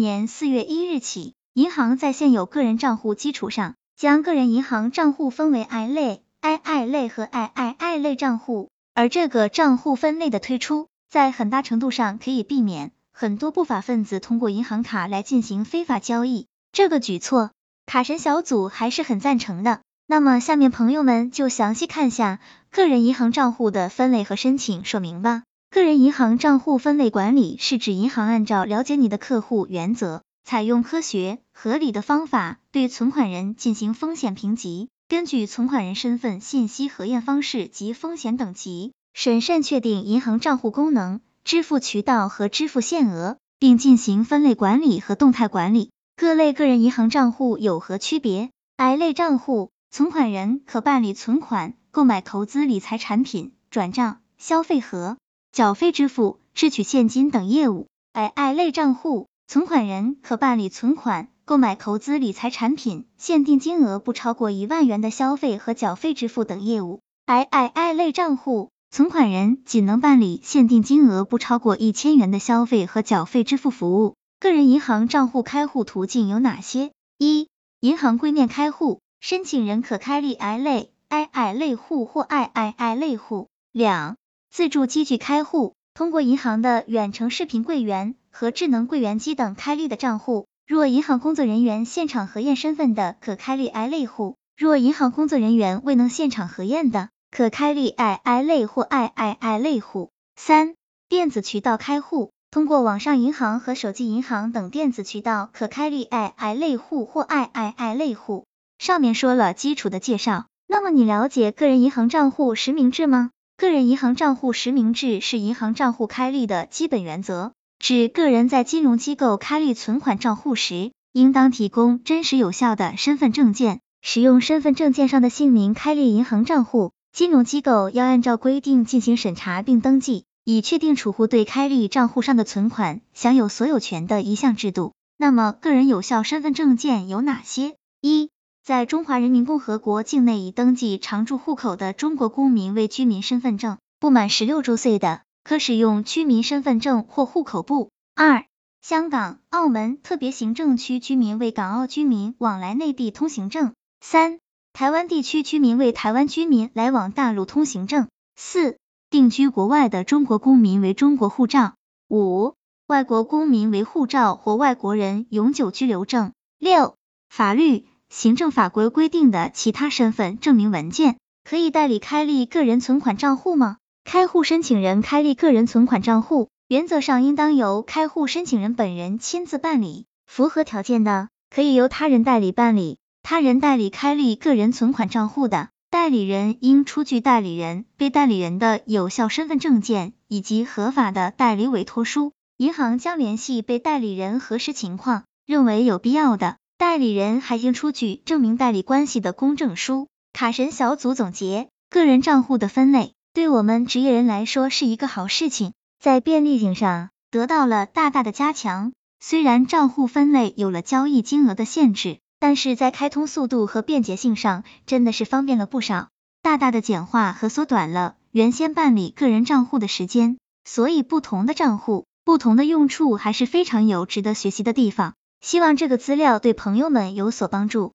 年四月一日起，银行在现有个人账户基础上，将个人银行账户分为 I 类、II 类和 III 类账户，而这个账户分类的推出，在很大程度上可以避免很多不法分子通过银行卡来进行非法交易。这个举措，卡神小组还是很赞成的。那么下面朋友们就详细看下个人银行账户的分类和申请说明吧。个人银行账户分类管理是指银行按照了解你的客户原则，采用科学合理的方法对存款人进行风险评级，根据存款人身份信息核验方式及风险等级，审慎确定银行账户功能、支付渠道和支付限额，并进行分类管理和动态管理。各类个人银行账户有何区别？I 类账户，存款人可办理存款、购买投资理财产品、转账、消费和缴费支付、支取现金等业务；II 类账户，存款人可办理存款、购买投资理财产品，限定金额不超过一万元的消费和缴费支付等业务；III 类账户，存款人仅能办理限定金额不超过一千元的消费和缴费支付服务。个人银行账户开户途径有哪些？一、银行柜面开户，申请人可开立 I 类、II 类户或 III 类户。两、自助机具开户，通过银行的远程视频柜员和智能柜员机等开立的账户，若银行工作人员现场核验身份的，可开立 I 类户；若银行工作人员未能现场核验的，可开立 II 类或 III 类户。三、电子渠道开户，通过网上银行和手机银行等电子渠道，可开立 II 类户或 III 类户。上面说了基础的介绍，那么你了解个人银行账户实名制吗？个人银行账户实名制是银行账户开立的基本原则，指个人在金融机构开立存款账户时，应当提供真实有效的身份证件，使用身份证件上的姓名开立银行账户。金融机构要按照规定进行审查并登记，以确定储户对开立账户上的存款享有所有权的一项制度。那么，个人有效身份证件有哪些？一在中华人民共和国境内已登记常住户口的中国公民为居民身份证，不满十六周岁的，可使用居民身份证或户口簿。二、香港、澳门特别行政区居民为港澳居民往来内地通行证。三、台湾地区居民为台湾居民来往大陆通行证。四、定居国外的中国公民为中国护照。五、外国公民为护照或外国人永久居留证。六、法律。行政法规规定的其他身份证明文件，可以代理开立个人存款账户吗？开户申请人开立个人存款账户，原则上应当由开户申请人本人亲自办理，符合条件的，可以由他人代理办理。他人代理开立个人存款账户的，代理人应出具代理人、被代理人的有效身份证件以及合法的代理委托书。银行将联系被代理人核实情况，认为有必要的。代理人还应出具证明代理关系的公证书。卡神小组总结：个人账户的分类，对我们职业人来说是一个好事情，在便利性上得到了大大的加强。虽然账户分类有了交易金额的限制，但是在开通速度和便捷性上，真的是方便了不少，大大的简化和缩短了原先办理个人账户的时间。所以，不同的账户，不同的用处，还是非常有值得学习的地方。希望这个资料对朋友们有所帮助。